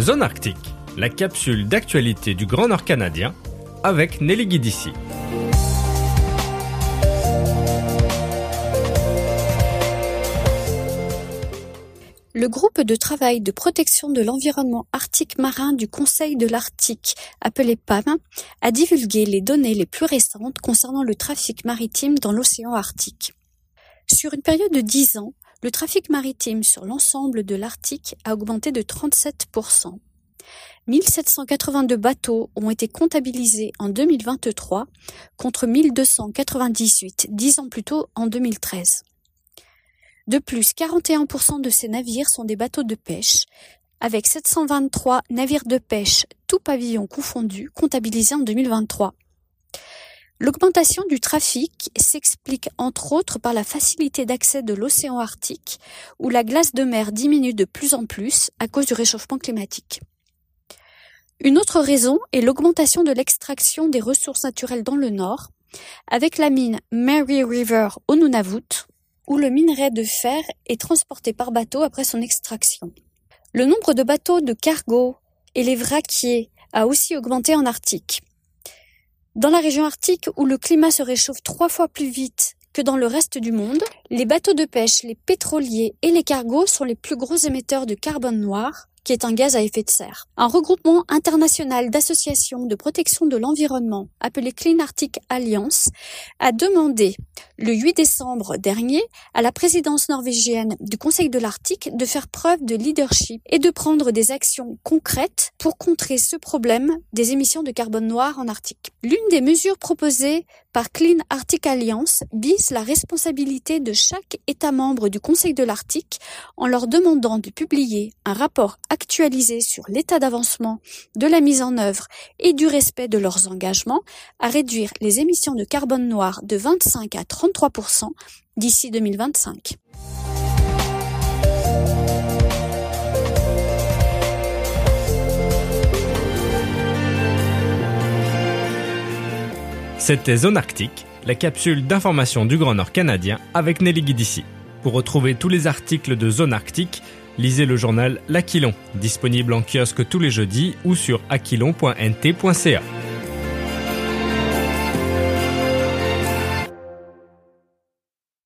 Zone Arctique, la capsule d'actualité du Grand Nord canadien avec Nelly Guidici. Le groupe de travail de protection de l'environnement arctique marin du Conseil de l'Arctique, appelé PAM, a divulgué les données les plus récentes concernant le trafic maritime dans l'océan Arctique. Sur une période de 10 ans, le trafic maritime sur l'ensemble de l'Arctique a augmenté de 37%. 1782 bateaux ont été comptabilisés en 2023 contre 1298 dix ans plus tôt en 2013. De plus, 41% de ces navires sont des bateaux de pêche, avec 723 navires de pêche, tout pavillon confondu, comptabilisés en 2023. L'augmentation du trafic s'explique entre autres par la facilité d'accès de l'océan Arctique, où la glace de mer diminue de plus en plus à cause du réchauffement climatique. Une autre raison est l'augmentation de l'extraction des ressources naturelles dans le nord, avec la mine Mary River au Nunavut, où le minerai de fer est transporté par bateau après son extraction. Le nombre de bateaux de cargo et les vraquiers a aussi augmenté en Arctique. Dans la région arctique où le climat se réchauffe trois fois plus vite que dans le reste du monde, les bateaux de pêche, les pétroliers et les cargos sont les plus gros émetteurs de carbone noir, qui est un gaz à effet de serre. Un regroupement international d'associations de protection de l'environnement, appelé Clean Arctic Alliance, a demandé le 8 décembre dernier à la présidence norvégienne du Conseil de l'Arctique de faire preuve de leadership et de prendre des actions concrètes pour contrer ce problème des émissions de carbone noir en Arctique. L'une des mesures proposées par Clean Arctic Alliance vise la responsabilité de chaque État membre du Conseil de l'Arctique en leur demandant de publier un rapport actualisé sur l'état d'avancement de la mise en œuvre et du respect de leurs engagements à réduire les émissions de carbone noir de 25 à 33% d'ici 2025. C'était Zone Arctique, la capsule d'information du Grand Nord canadien avec Nelly Guidici. Pour retrouver tous les articles de Zone Arctique, lisez le journal L'Aquilon, disponible en kiosque tous les jeudis ou sur aquilon.nt.ca.